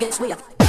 against we